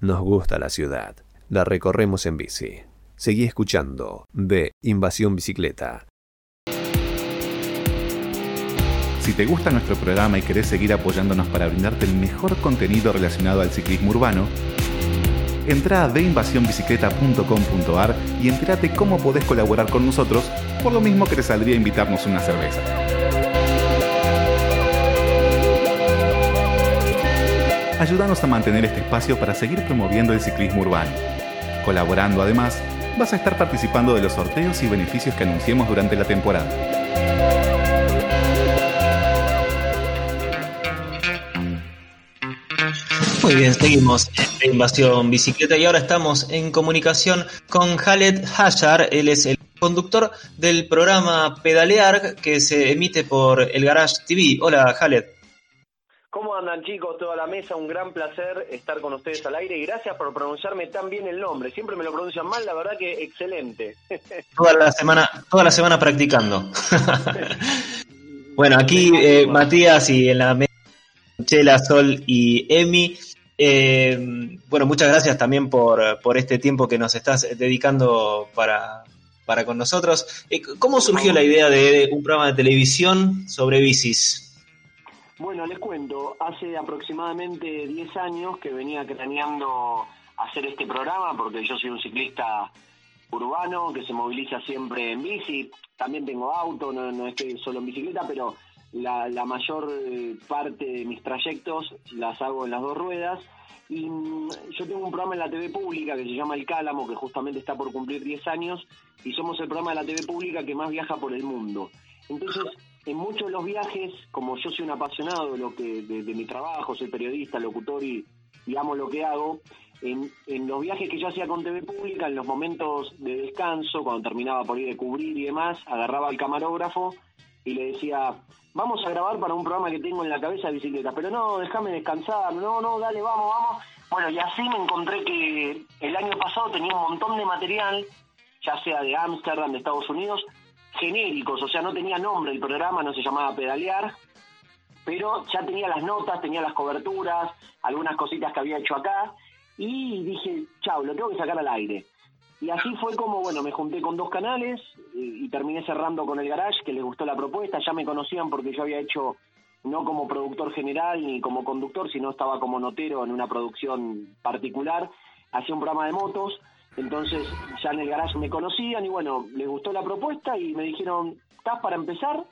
Nos gusta la ciudad. La recorremos en bici. Seguí escuchando de Invasión Bicicleta. Si te gusta nuestro programa y querés seguir apoyándonos para brindarte el mejor contenido relacionado al ciclismo urbano, entra a deinvasionbicicleta.com.ar y entérate cómo podés colaborar con nosotros, por lo mismo que te saldría invitarnos una cerveza. Ayúdanos a mantener este espacio para seguir promoviendo el ciclismo urbano. Colaborando además, vas a estar participando de los sorteos y beneficios que anunciemos durante la temporada. Muy bien, seguimos en Invasión Bicicleta y ahora estamos en comunicación con Khaled Hayar. Él es el conductor del programa Pedalear que se emite por el Garage TV. Hola, Khaled. ¿Cómo andan chicos? Toda la mesa, un gran placer estar con ustedes al aire y gracias por pronunciarme tan bien el nombre. Siempre me lo pronuncian mal, la verdad que excelente. Toda la semana, toda la semana practicando. bueno, aquí eh, Matías y en la mesa Chela, Sol y Emi eh, bueno, muchas gracias también por, por, este tiempo que nos estás dedicando para, para con nosotros. Eh, ¿Cómo surgió la idea de un programa de televisión sobre bicis? Bueno, les cuento, hace aproximadamente 10 años que venía craneando hacer este programa porque yo soy un ciclista urbano que se moviliza siempre en bici, también tengo auto, no, no estoy solo en bicicleta, pero la, la mayor eh, parte de mis trayectos las hago en las dos ruedas. Y mm, yo tengo un programa en la TV pública que se llama El Cálamo, que justamente está por cumplir 10 años, y somos el programa de la TV pública que más viaja por el mundo. Entonces, en muchos de los viajes, como yo soy un apasionado de, lo que, de, mi trabajo, soy periodista, locutor y, y amo lo que hago, en, en, los viajes que yo hacía con TV Pública, en los momentos de descanso, cuando terminaba por ir de cubrir y demás, agarraba al camarógrafo y le decía, vamos a grabar para un programa que tengo en la cabeza de bicicleta, pero no, déjame descansar, no, no, dale, vamos, vamos. Bueno, y así me encontré que el año pasado tenía un montón de material, ya sea de Ámsterdam, de Estados Unidos, genéricos, o sea, no tenía nombre el programa, no se llamaba Pedalear, pero ya tenía las notas, tenía las coberturas, algunas cositas que había hecho acá, y dije, chao, lo tengo que sacar al aire. Y así fue como, bueno, me junté con dos canales y, terminé cerrando con el Garage, que les gustó la propuesta, ya me conocían porque yo había hecho no como productor general ni como conductor, sino estaba como notero en una producción particular, hacía un programa de motos, entonces ya en el garage me conocían y bueno, les gustó la propuesta y me dijeron, ¿estás para empezar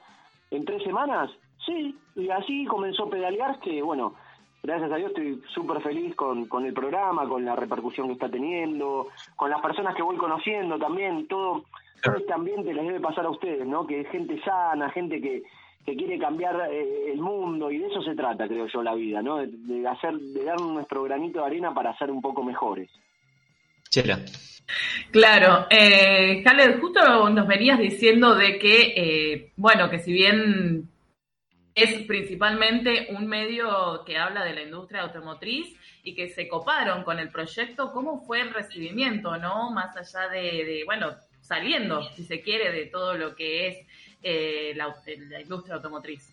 en tres semanas? Sí, y así comenzó Pedalear, que bueno, gracias a Dios estoy súper feliz con, con el programa, con la repercusión que está teniendo, con las personas que voy conociendo también, todo, todo este ambiente les debe pasar a ustedes, ¿no? Que es gente sana, gente que, que quiere cambiar eh, el mundo y de eso se trata, creo yo, la vida, ¿no? De, hacer, de dar nuestro granito de arena para ser un poco mejores. Claro, eh, justo nos venías diciendo de que, eh, bueno, que si bien es principalmente un medio que habla de la industria automotriz y que se coparon con el proyecto. ¿Cómo fue el recibimiento, no? Más allá de, bueno, saliendo, si se quiere, de todo lo que es eh, la, industria automotriz.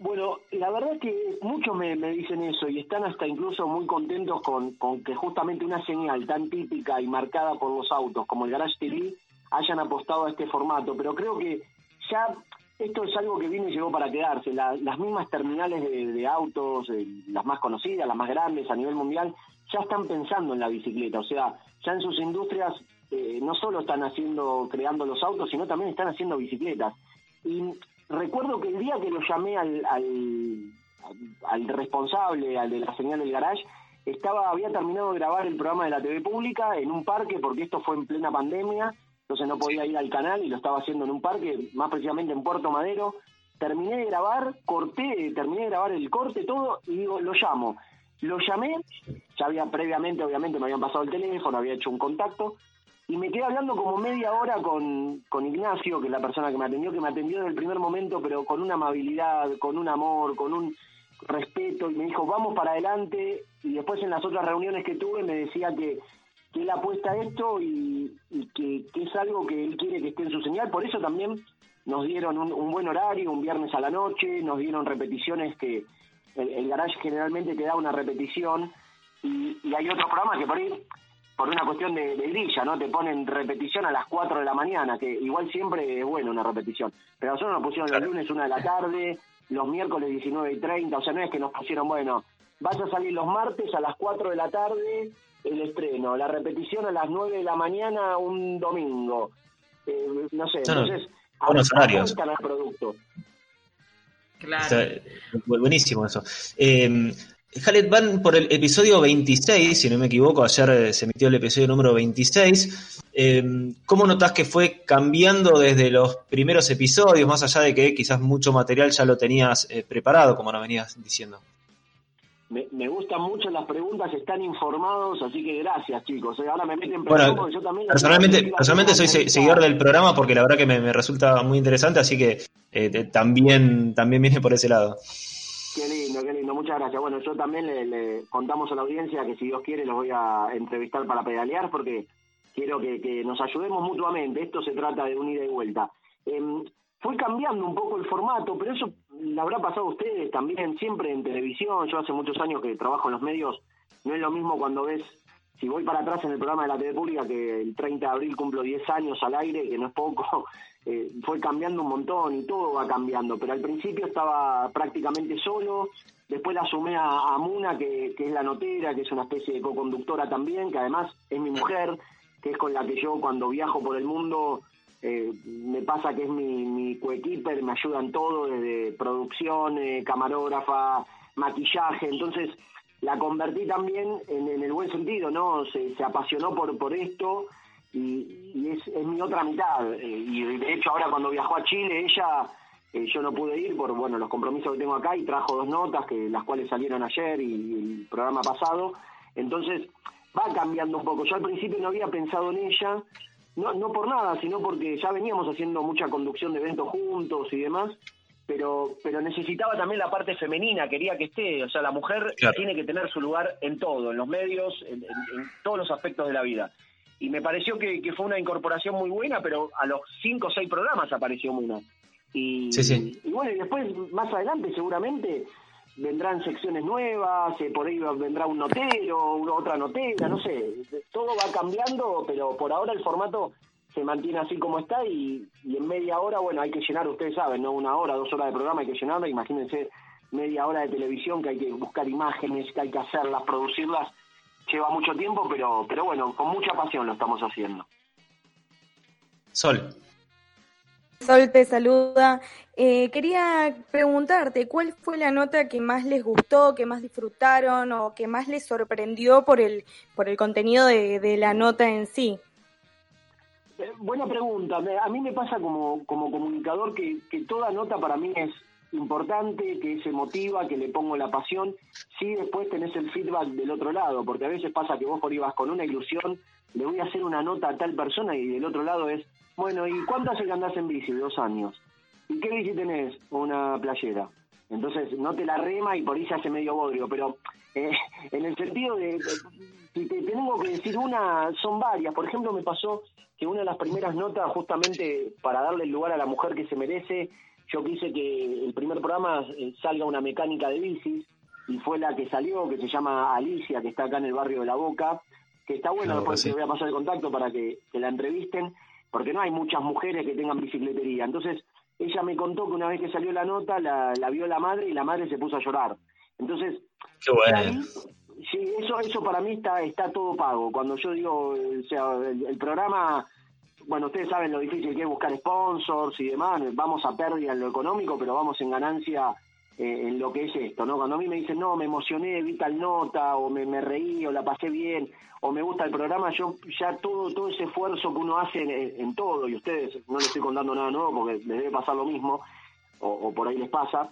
Bueno, la verdad es que muchos me, dicen eso y están hasta incluso muy contentos con, con que justamente una señal tan típica y marcada por los autos como el Garage TV hayan apostado a este formato, pero creo que ya esto es algo que vino y llegó para quedarse. las mismas terminales de, autos, eh, las más conocidas, las más grandes a nivel mundial, ya están pensando en la bicicleta. O sea, ya en sus industrias eh, no solo están haciendo, creando los autos, sino también están haciendo bicicletas. Y recuerdo que el día que lo llamé al, al, al responsable, al de la señal del garage, estaba, había terminado de grabar el programa de la TV pública en un parque, porque esto fue en plena pandemia, entonces no podía ir al canal y lo estaba haciendo en un parque, más precisamente en Puerto Madero. Terminé de grabar, corté, terminé de grabar el corte, todo, y digo, lo llamo. Lo llamé, ya había previamente, obviamente, me habían pasado el teléfono, había hecho un contacto, y me quedé hablando como media hora con, con Ignacio, que es la persona que me atendió, que me atendió desde el primer momento, pero con una amabilidad, con un amor, con un respeto, y me dijo, vamos para adelante, y después en las otras reuniones que tuve me decía que que él apuesta a esto y, que, es algo que él quiere que esté en su señal. Por eso también nos dieron un, buen horario, un viernes a la noche, nos dieron repeticiones que el, garage generalmente te da una repetición y, hay otros programas que por ahí, por una cuestión de, grilla, ¿no? Te ponen repetición a las 4 de la mañana, que igual siempre es bueno una repetición. Pero nosotros nos pusieron los lunes una de la tarde, los miércoles 19 y 30, o sea, no es que nos pusieron, bueno, vas a salir los martes a las 4 de la tarde el estreno, la repetición a las 9 de la mañana un domingo. Eh, no sé, entonces, buenos horarios. el producto. Claro. buenísimo eso. Eh, van por el episodio 26, si no me equivoco, ayer eh, se emitió el episodio número 26. Eh, ¿Cómo notas que fue cambiando desde los primeros episodios, más allá de que quizás mucho material ya lo tenías eh, preparado, como nos venías diciendo? Me, me, gustan mucho las preguntas, están informados, así que gracias chicos. Ahora me meten bueno, yo también... Personalmente, personalmente soy seguidor del programa porque la verdad que me, resulta muy interesante, así que también, también viene por ese lado. Qué lindo, qué lindo, muchas gracias. Bueno, yo también le, contamos a la audiencia que si Dios quiere los voy a entrevistar para pedalear porque quiero que, nos ayudemos mutuamente. Esto se trata de un ida y vuelta. Eh, fue cambiando un poco el formato, pero eso le habrá pasado a ustedes también, siempre en televisión. Yo hace muchos años que trabajo en los medios. No es lo mismo cuando ves, si voy para atrás en el programa de la TV Pública, que el 30 de abril cumplo 10 años al aire, que no es poco, eh, fue cambiando un montón y todo va cambiando, pero al principio estaba prácticamente solo, después la sumé a, Muna, que, es la notera, que es una especie de co-conductora también, que además es mi mujer, que es con la que yo cuando viajo por el mundo eh, me pasa que es mi, mi coequiper, me ayuda en todo, desde producción, eh, camarógrafa, maquillaje, entonces la convertí también en, el buen sentido, ¿no? Se, se apasionó por, por esto y, es, es, mi otra mitad. Eh, y de hecho ahora cuando viajó a Chile, ella, eh, yo no pude ir por bueno los compromisos que tengo acá y trajo dos notas, que las cuales salieron ayer y, el programa pasado. Entonces va cambiando un poco. Yo al principio no había pensado en ella, no, no por nada, sino porque ya veníamos haciendo mucha conducción de eventos juntos y demás. Pero, pero necesitaba también la parte femenina, quería que esté, o sea, la mujer tiene que tener su lugar en todo, en los medios, en todos los aspectos de la vida y me pareció que, fue una incorporación muy buena, pero a los cinco o seis programas apareció Muna. Y, y bueno, y después, más adelante, seguramente vendrán secciones nuevas, eh, por ahí vendrá un notero, una otra notera, no sé, todo va cambiando, pero por ahora el formato se mantiene así como está y, y en media hora, bueno, hay que llenar, ustedes saben, ¿no? Una hora, dos horas de programa hay que llenarlo, imagínense media hora de televisión que hay que buscar imágenes, que hay que hacerlas, producirlas, lleva mucho tiempo, pero, pero bueno, con mucha pasión lo estamos haciendo. Sol. Sol te saluda. Eh, quería preguntarte, ¿cuál fue la nota que más les gustó, que más disfrutaron o que más les sorprendió por el, por el contenido de, la nota en sí? Eh, buena pregunta. A mí me pasa como, como comunicador que, que toda nota para mí es importante, que se motiva, que le pongo la pasión, si después tenés el feedback del otro lado, porque a veces pasa que vos por ibas con una ilusión, le voy a hacer una nota a tal persona y del otro lado es, bueno, ¿y cuánto hace que andás en bici? Dos años. ¿Y qué bici tenés? Una playera. Entonces no te la rema y por ahí se hace medio bodrio, pero eh, en el sentido de, si te tengo que decir una, son varias. Por ejemplo, me pasó que una de las primeras notas, justamente para darle el lugar a la mujer que se merece, yo quise que el primer programa eh, salga una mecánica de bicis y fue la que salió, que se llama Alicia, que está acá en el barrio de La Boca, que está bueno, después te voy a pasar el contacto para que, la entrevisten, porque no hay muchas mujeres que tengan bicicletería. Entonces, ella me contó que una vez que salió la nota, la, vio la madre y la madre se puso a llorar. Entonces, Qué bueno. sí, eso, eso para mí está, está todo pago. Cuando yo digo, o sea, el programa bueno, ustedes saben lo difícil que es buscar sponsors y demás, vamos a pérdida en lo económico, pero vamos en ganancia eh, en lo que es esto, ¿no? Cuando a mí me dicen, no, me emocioné, vi tal nota, o me, reí, o la pasé bien, o me gusta el programa, yo ya todo todo ese esfuerzo que uno hace en, todo, y ustedes no les estoy contando nada nuevo porque les debe pasar lo mismo, o, por ahí les pasa,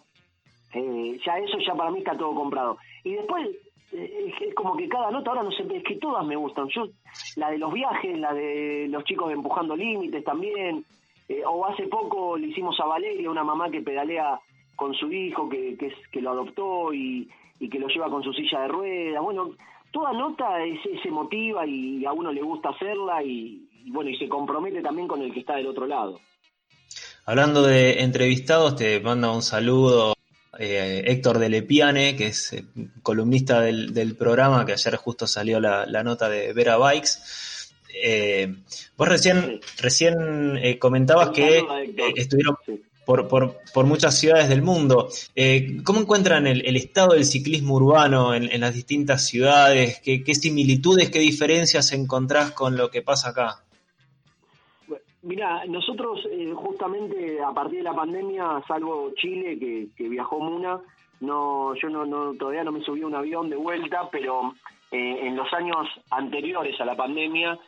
eh, ya eso ya para mí está todo comprado. Y después es como que cada nota ahora no sé, es que todas me gustan. Yo, la de los viajes, la de los chicos empujando límites también, eh, o hace poco le hicimos a Valeria, una mamá que pedalea con su hijo, que, que, es, que lo adoptó y, y que lo lleva con su silla de ruedas. Bueno, toda nota es, se motiva y a uno le gusta hacerla y, y bueno, y se compromete también con el que está del otro lado. Hablando de entrevistados, te manda un saludo eh, Héctor de Lepiane, que es eh, columnista del, programa, que ayer justo salió la, nota de Vera Bikes. Eh, vos recién, recién comentabas que estuvieron por, muchas ciudades del mundo. ¿Cómo encuentran el, estado del ciclismo urbano en, las distintas ciudades? ¿Qué, ¿Qué, similitudes, qué diferencias encontrás con lo que pasa acá? Mira, nosotros eh, justamente a partir de la pandemia, salvo Chile, que, viajó Muna, no, yo no, no, todavía no me subí a un avión de vuelta, pero eh, en los años anteriores a la pandemia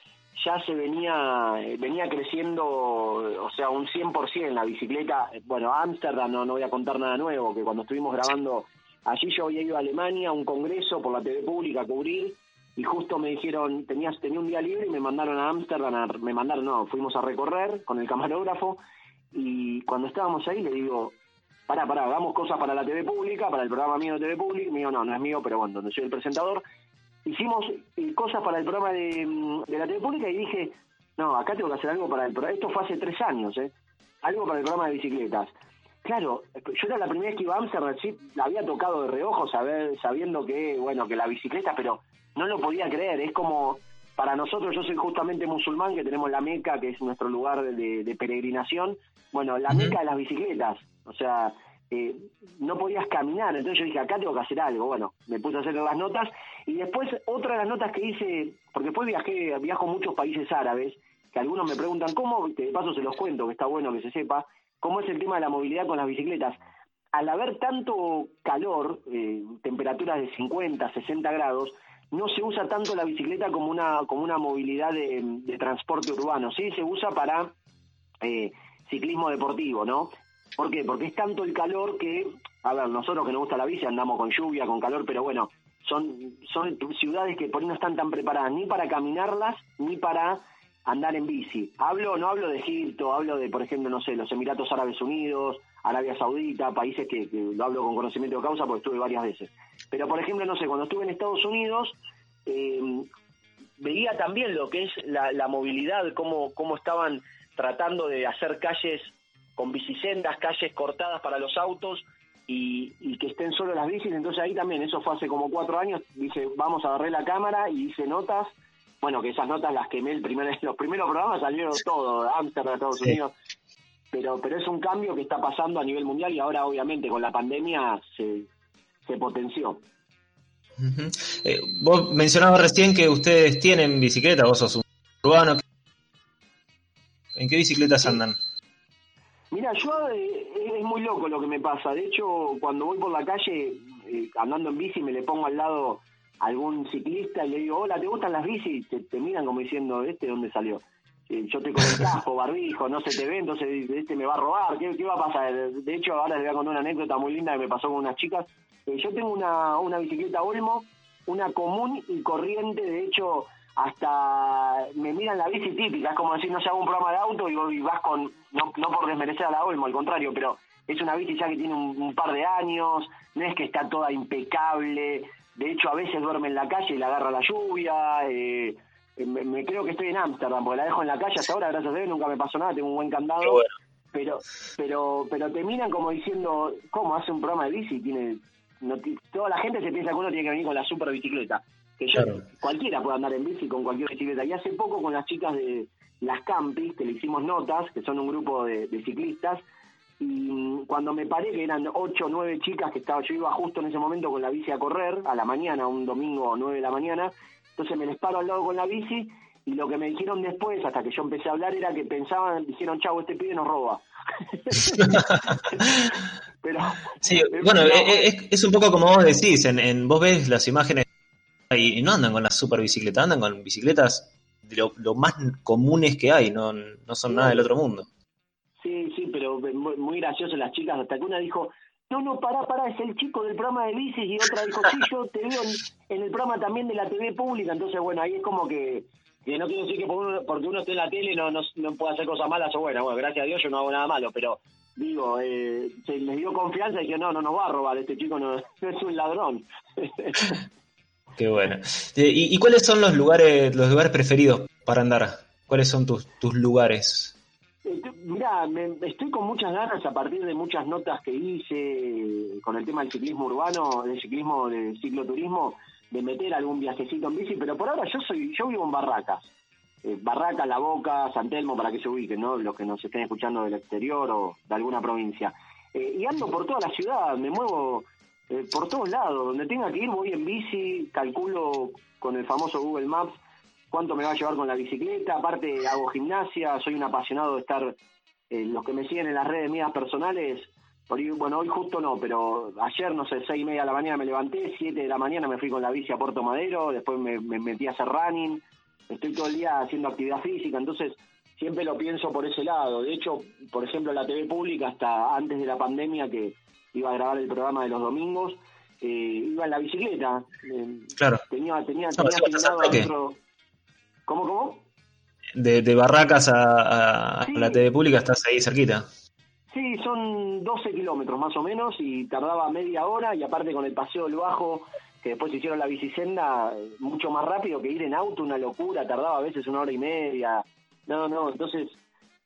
ya se venía venía creciendo, o sea, un 100% la bicicleta. Bueno, Ámsterdam no, no voy a contar nada nuevo, que cuando estuvimos grabando allí yo había ido a Alemania a un congreso por la TV pública a cubrir y justo me dijeron, tenías, tenía un día libre y me mandaron a Ámsterdam, me mandaron, no, fuimos a recorrer con el camarógrafo y cuando estábamos ahí le digo, pará, pará, hagamos cosas para la TV pública, para el programa mío de TV pública, mío no, no es mío, pero bueno, donde soy el presentador, hicimos eh, cosas para el programa de, la TV pública y dije, no, acá tengo que hacer algo para el programa, esto fue hace tres años, ¿eh? algo para el programa de bicicletas. Claro, yo era la primera vez que iba a Amsterdam, sí, la había tocado de reojo, saber, sabiendo que, bueno, que la bicicleta, pero no lo podía creer. Es como, para nosotros, yo soy justamente musulmán, que tenemos la Meca, que es nuestro lugar de, peregrinación. Bueno, la Meca de las bicicletas. O sea, eh, no podías caminar. Entonces yo dije, acá tengo que hacer algo. Bueno, me puse a hacer las notas. Y después, otra de las notas que hice, porque después viajé, viajo a muchos países árabes, que algunos me preguntan cómo, de paso se los cuento, que está bueno que se sepa, cómo es el tema de la movilidad con las bicicletas. Al haber tanto calor, eh, temperaturas de 50, 60 grados, no se usa tanto la bicicleta como una, como una movilidad de, transporte urbano, sí se usa para eh, ciclismo deportivo, ¿no? ¿Por qué? Porque es tanto el calor que, a ver, nosotros que nos gusta la bici andamos con lluvia, con calor, pero bueno, son, son ciudades que por ahí no están tan preparadas ni para caminarlas ni para andar en bici. Hablo, no hablo de Egipto, hablo de, por ejemplo, no sé, los Emiratos Árabes Unidos, Arabia Saudita, países que, lo hablo con conocimiento de causa porque estuve varias veces. Pero, por ejemplo, no sé, cuando estuve en Estados Unidos, eh, veía también lo que es la, movilidad, cómo, cómo estaban tratando de hacer calles con bicisendas, calles cortadas para los autos y, que estén solo las bicis. Entonces ahí también, eso fue hace como cuatro años, dije, vamos a agarrar la cámara y hice notas. Bueno, que esas notas las quemé el primer, los primeros programas salieron todo, Amsterdam, Estados Unidos, pero, pero es un cambio que está pasando a nivel mundial y ahora obviamente con la pandemia se, se potenció. Eh, vos mencionabas recién que ustedes tienen bicicleta, vos sos un urbano. ¿En qué bicicletas andan? Mira, yo eh, es muy loco lo que me pasa. De hecho, cuando voy por la calle eh, andando en bici, me le pongo al lado a algún ciclista y le digo, hola, ¿te gustan las bicis? Te, te miran como diciendo, ¿este dónde salió? Yo te con el casco, barbijo, no se te ve, entonces este me va a robar, ¿qué, va a pasar? De hecho, ahora les voy a contar una anécdota muy linda que me pasó con unas chicas. Eh, yo tengo una, una bicicleta Olmo, una común y corriente, de hecho, hasta me miran la bici típica, es como decir, no sé, hago un programa de auto y, vas con, no, no por desmerecer a la Olmo, al contrario, pero es una bici ya que tiene un, par de años, no es que está toda impecable, de hecho a veces duerme en la calle y la agarra la lluvia, eh, eh, me, creo que estoy en Ámsterdam, porque la dejo en la calle hasta ahora, gracias a Dios, nunca me pasó nada, tengo un buen candado. Pero, pero, pero te miran como diciendo, ¿cómo hace un programa de bici? Tiene, no, toda la gente se piensa que uno tiene que venir con la super bicicleta. Que yo, cualquiera puede andar en bici con cualquier bicicleta. Y hace poco con las chicas de las Campis, que le hicimos notas, que son un grupo de, ciclistas, y mm, cuando me paré, que eran ocho o nueve chicas que estaba, yo iba justo en ese momento con la bici a correr, a la mañana, un domingo nueve de la mañana, entonces me les paro al lado con la bici y lo que me dijeron después, hasta que yo empecé a hablar, era que pensaban, dijeron, chavo, este pibe nos roba. pero, sí, bueno, eh, eh, es, un poco como vos decís, en, vos ves las imágenes y, no andan con las super bicicletas, andan con bicicletas de lo, más comunes que hay, no, no son nada del otro mundo. Sí, sí, pero muy gracioso las chicas, hasta que una dijo, no, no, pará, pará, es el chico del programa de bicis y otra dijo, sí, yo te veo en, el programa también de la TV pública, entonces bueno, ahí es como que, no quiero decir que porque uno esté en la tele no, no, puede hacer cosas malas o buenas, bueno, gracias a Dios yo no hago nada malo, pero digo, eh, se les dio confianza y que no, no nos va a robar, este chico no, es un ladrón. Qué bueno. Eh, ¿Y, cuáles son los lugares, los lugares preferidos para andar? ¿Cuáles son tus, tus lugares? Eh, mirá, me, estoy con muchas ganas a partir de muchas notas que hice con el tema del ciclismo urbano, del ciclismo, del cicloturismo, de meter algún viajecito en bici, pero por ahora yo soy, yo vivo en Barracas. Eh, Barracas, La Boca, San Telmo, para que se ubiquen, ¿no? Los que nos estén escuchando del exterior o de alguna provincia. Eh, y ando por toda la ciudad, me muevo eh, por todos lados. Donde tenga que ir voy en bici, calculo con el famoso Google Maps cuánto me va a llevar con la bicicleta. Aparte hago gimnasia, soy un apasionado de estar, eh, los que me siguen en las redes mías personales, por bueno, hoy justo no, pero ayer, no sé, seis y media de la mañana me levanté, siete de la mañana me fui con la bici a Puerto Madero, después me, me metí a hacer running, estoy todo el día haciendo actividad física, entonces siempre lo pienso por ese lado. De hecho, por ejemplo, la TV pública, hasta antes de la pandemia, que iba a grabar el programa de los domingos, eh, iba en la bicicleta. Eh, claro. Tenía, tenía, tenía otro... ¿Cómo, cómo? De, de Barracas a, la TV pública estás ahí cerquita. Sí, son 12 kilómetros más o menos y tardaba media hora y aparte con el paseo del bajo, que después hicieron la bicisenda, mucho más rápido que ir en auto, una locura, tardaba a veces una hora y media. No, no, entonces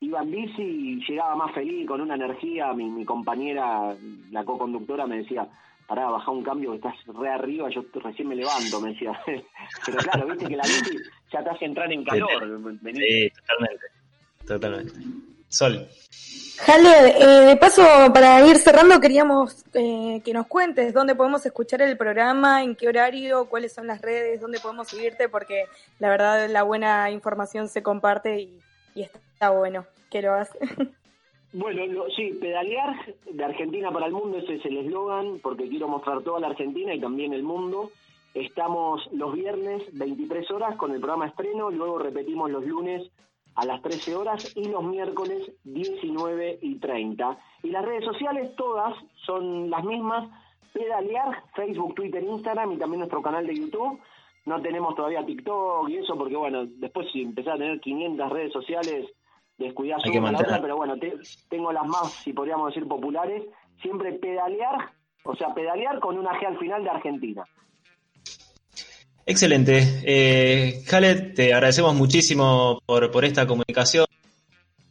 iba en bici y llegaba más feliz, con una energía. Mi, mi compañera, la co-conductora, me decía, pará, baja un cambio que estás re arriba, yo recién me levanto, me decía. Pero claro, viste que la bici ya te hace entrar en calor. Sí, totalmente. Totalmente. Sol. Jale, eh, de paso, para ir cerrando, queríamos eh, que nos cuentes dónde podemos escuchar el programa, en qué horario, cuáles son las redes, dónde podemos seguirte, porque la verdad la buena información se comparte y, y está bueno que lo hagas. Bueno, sí, pedalear de Argentina para el mundo, ese es el eslogan, porque quiero mostrar toda la Argentina y también el mundo. Estamos los viernes 23 horas con el programa estreno, luego repetimos los lunes a las 13 horas y los miércoles 19 y 30. Y las redes sociales todas son las mismas, pedalear, Facebook, Twitter, Instagram y también nuestro canal de YouTube. No tenemos todavía TikTok y eso porque bueno, después si empezás a tener 500 redes sociales descuidás una la otra, pero bueno, tengo las más, si podríamos decir, populares, siempre pedalear, o sea, pedalear con una G al final de Argentina. Excelente. Eh, Khaled, te agradecemos muchísimo por, por esta comunicación.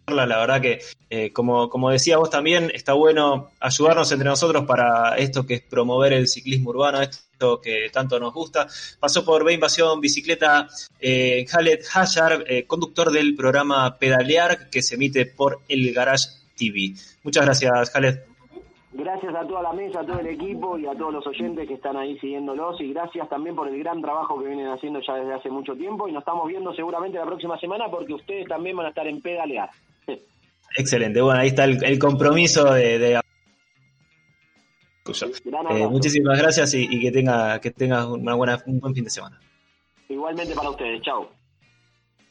La verdad que, eh, como, como decía vos también, está bueno ayudarnos entre nosotros para esto que es promover el ciclismo urbano, esto que tanto nos gusta. Pasó por B Invasión Bicicleta eh, Khaled Hayar, eh, conductor del programa Pedalear que se emite por el Garage TV. Muchas gracias, Khaled. Gracias a toda la mesa, a todo el equipo y a todos los oyentes que están ahí siguiéndolos y gracias también por el gran trabajo que vienen haciendo ya desde hace mucho tiempo y nos estamos viendo seguramente la próxima semana porque ustedes también van a estar en pedalear. Excelente, bueno, ahí está el, compromiso de... Eh, muchísimas gracias y, que tenga que tengas una buena, un buen fin de semana. Igualmente para ustedes, chao.